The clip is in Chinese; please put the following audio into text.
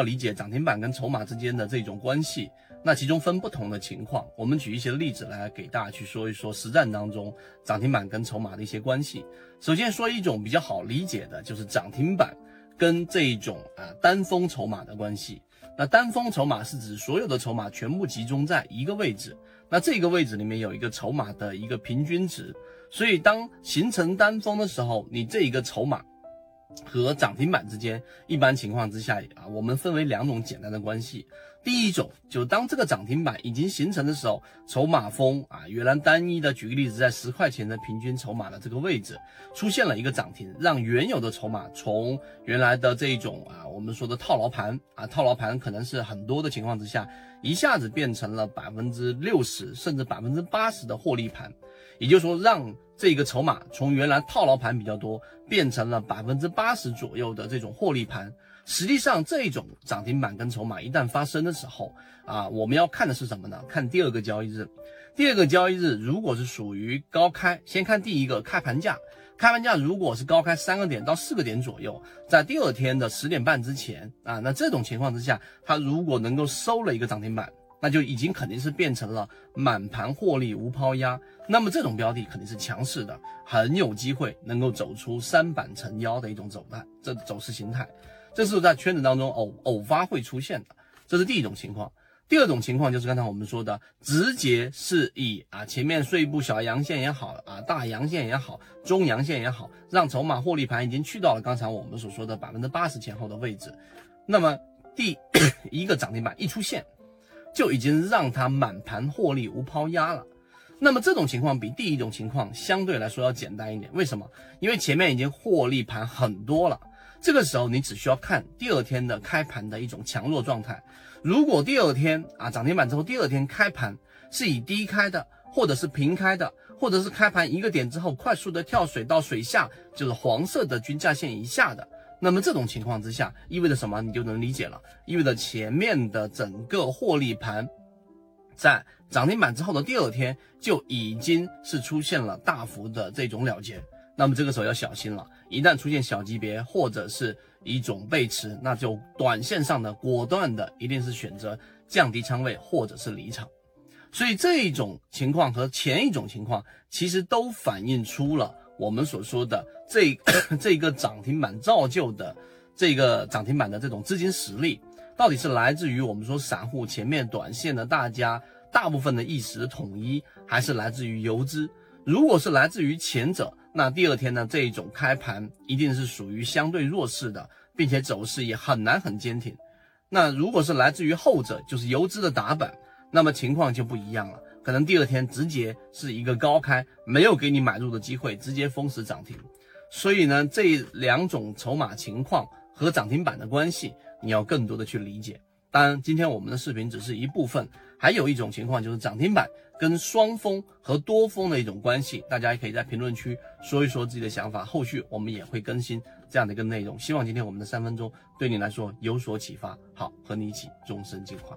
要理解涨停板跟筹码之间的这种关系，那其中分不同的情况，我们举一些例子来给大家去说一说实战当中涨停板跟筹码的一些关系。首先说一种比较好理解的，就是涨停板跟这一种啊单峰筹码的关系。那单峰筹码是指所有的筹码全部集中在一个位置，那这个位置里面有一个筹码的一个平均值，所以当形成单峰的时候，你这一个筹码。和涨停板之间，一般情况之下啊，我们分为两种简单的关系。第一种，就当这个涨停板已经形成的时候，筹码峰啊，原来单一的，举个例子，在十块钱的平均筹码的这个位置，出现了一个涨停，让原有的筹码从原来的这种啊，我们说的套牢盘啊，套牢盘可能是很多的情况之下，一下子变成了百分之六十甚至百分之八十的获利盘，也就是说让。这个筹码从原来套牢盘比较多，变成了百分之八十左右的这种获利盘。实际上，这种涨停板跟筹码一旦发生的时候，啊，我们要看的是什么呢？看第二个交易日。第二个交易日如果是属于高开，先看第一个开盘价。开盘价如果是高开三个点到四个点左右，在第二天的十点半之前啊，那这种情况之下，它如果能够收了一个涨停板。那就已经肯定是变成了满盘获利无抛压，那么这种标的肯定是强势的，很有机会能够走出三板成妖的一种走态，这走势形态，这是在圈子当中偶偶发会出现的，这是第一种情况。第二种情况就是刚才我们说的，直接是以啊前面碎步小阳线也好啊大阳线也好中阳线也好，让筹码获利盘已经去到了刚才我们所说的百分之八十前后的位置，那么第一个涨停板一出现。就已经让它满盘获利无抛压了，那么这种情况比第一种情况相对来说要简单一点。为什么？因为前面已经获利盘很多了，这个时候你只需要看第二天的开盘的一种强弱状态。如果第二天啊涨停板之后，第二天开盘是以低开的，或者是平开的，或者是开盘一个点之后快速的跳水到水下，就是黄色的均价线以下的。那么这种情况之下，意味着什么？你就能理解了，意味着前面的整个获利盘，在涨停板之后的第二天就已经是出现了大幅的这种了结。那么这个时候要小心了，一旦出现小级别或者是一种背驰，那就短线上的果断的一定是选择降低仓位或者是离场。所以这一种情况和前一种情况其实都反映出了。我们所说的这 这个涨停板造就的这个涨停板的这种资金实力，到底是来自于我们说散户前面短线的大家大部分的意识统一，还是来自于游资？如果是来自于前者，那第二天呢这一种开盘一定是属于相对弱势的，并且走势也很难很坚挺。那如果是来自于后者，就是游资的打板，那么情况就不一样了。可能第二天直接是一个高开，没有给你买入的机会，直接封死涨停。所以呢，这两种筹码情况和涨停板的关系，你要更多的去理解。当然，今天我们的视频只是一部分，还有一种情况就是涨停板跟双峰和多峰的一种关系，大家也可以在评论区说一说自己的想法。后续我们也会更新这样的一个内容。希望今天我们的三分钟对你来说有所启发。好，和你一起终身进化。